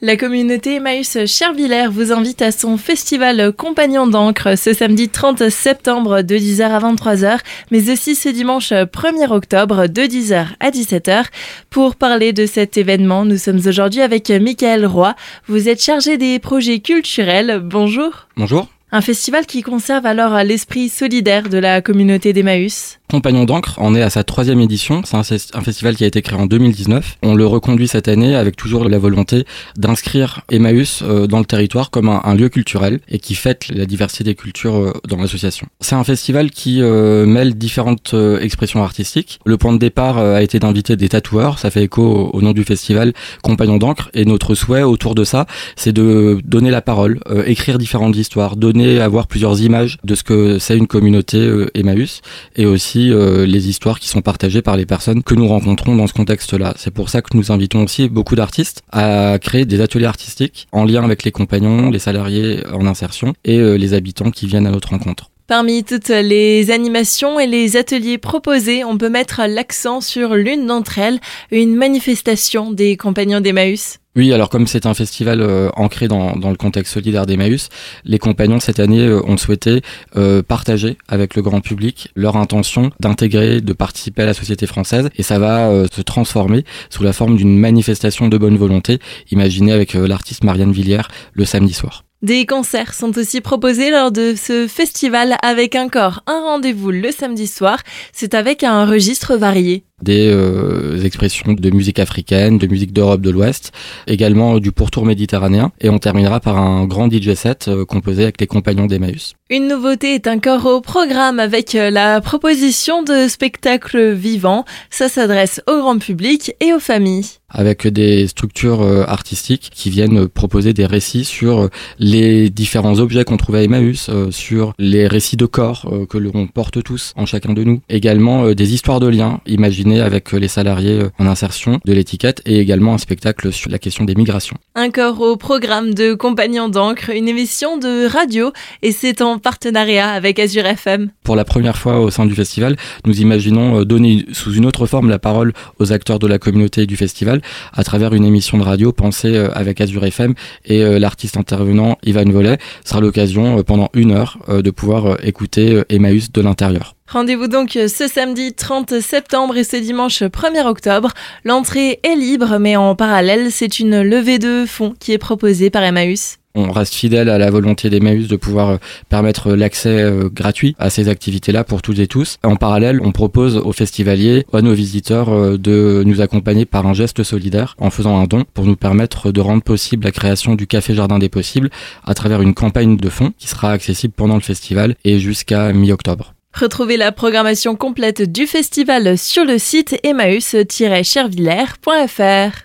La communauté Emmaüs Chervillers vous invite à son festival Compagnon d'encre ce samedi 30 septembre de 10h à 23h, mais aussi ce dimanche 1er octobre de 10h à 17h. Pour parler de cet événement, nous sommes aujourd'hui avec Michael Roy. Vous êtes chargé des projets culturels. Bonjour. Bonjour. Un festival qui conserve alors l'esprit solidaire de la communauté d'Emmaüs. Compagnon d'encre en est à sa troisième édition. C'est un, festival qui a été créé en 2019. On le reconduit cette année avec toujours la volonté d'inscrire Emmaüs euh, dans le territoire comme un, lieu culturel et qui fête la diversité des cultures euh, dans l'association. C'est un festival qui euh, mêle différentes expressions artistiques. Le point de départ a été d'inviter des tatoueurs. Ça fait écho au, nom du festival Compagnon d'encre. Et notre souhait autour de ça, c'est de donner la parole, écrire différentes histoires, donner, avoir plusieurs images de ce que c'est une communauté Emmaüs et aussi euh, les histoires qui sont partagées par les personnes que nous rencontrons dans ce contexte-là. C'est pour ça que nous invitons aussi beaucoup d'artistes à créer des ateliers artistiques en lien avec les compagnons, les salariés en insertion et euh, les habitants qui viennent à notre rencontre. Parmi toutes les animations et les ateliers proposés, on peut mettre l'accent sur l'une d'entre elles, une manifestation des compagnons d'Emmaüs. Oui, alors comme c'est un festival euh, ancré dans, le contexte solidaire d'Emmaüs, les compagnons cette année euh, ont souhaité euh, partager avec le grand public leur intention d'intégrer, de participer à la société française et ça va se transformer sous la forme d'une manifestation de bonne volonté, imaginée avec l'artiste Marianne Villiers le samedi soir. Des concerts sont aussi proposés lors de ce festival avec un corps, un rendez-vous le samedi soir. C'est avec un registre varié des euh, expressions de musique africaine, de musique d'Europe de l'Ouest, également du pourtour méditerranéen, et on terminera par un grand DJ set euh, composé avec les compagnons d'Emmaüs. Une nouveauté est encore au programme avec euh, la proposition de spectacles vivants. Ça s'adresse au grand public et aux familles. Avec des structures artistiques qui viennent proposer des récits sur les différents objets qu'on trouve à Emmaüs, sur les récits de corps que l'on porte tous en chacun de nous. Également des histoires de liens avec les salariés en insertion de l'étiquette et également un spectacle sur la question des migrations. Un corps au programme de Compagnons d'encre, une émission de radio et c'est en partenariat avec Azure FM. Pour la première fois au sein du festival, nous imaginons euh, donner sous une autre forme la parole aux acteurs de la communauté du festival à travers une émission de radio pensée euh, avec Azure FM et euh, l'artiste intervenant Ivan Vollet sera l'occasion pendant une heure de pouvoir écouter Emmaüs de l'intérieur. Rendez-vous donc ce samedi 30 septembre et ce dimanche 1er octobre. L'entrée est libre, mais en parallèle, c'est une levée de fonds qui est proposée par Emmaüs. On reste fidèle à la volonté d'Emmaüs de pouvoir euh, permettre l'accès euh, gratuit à ces activités-là pour toutes et tous. En parallèle, on propose aux festivaliers, à nos visiteurs, euh, de nous accompagner par un geste solidaire en faisant un don pour nous permettre de rendre possible la création du Café Jardin des Possibles à travers une campagne de fonds qui sera accessible pendant le festival et jusqu'à mi-octobre. Retrouvez la programmation complète du festival sur le site emmaüs-chervillers.fr.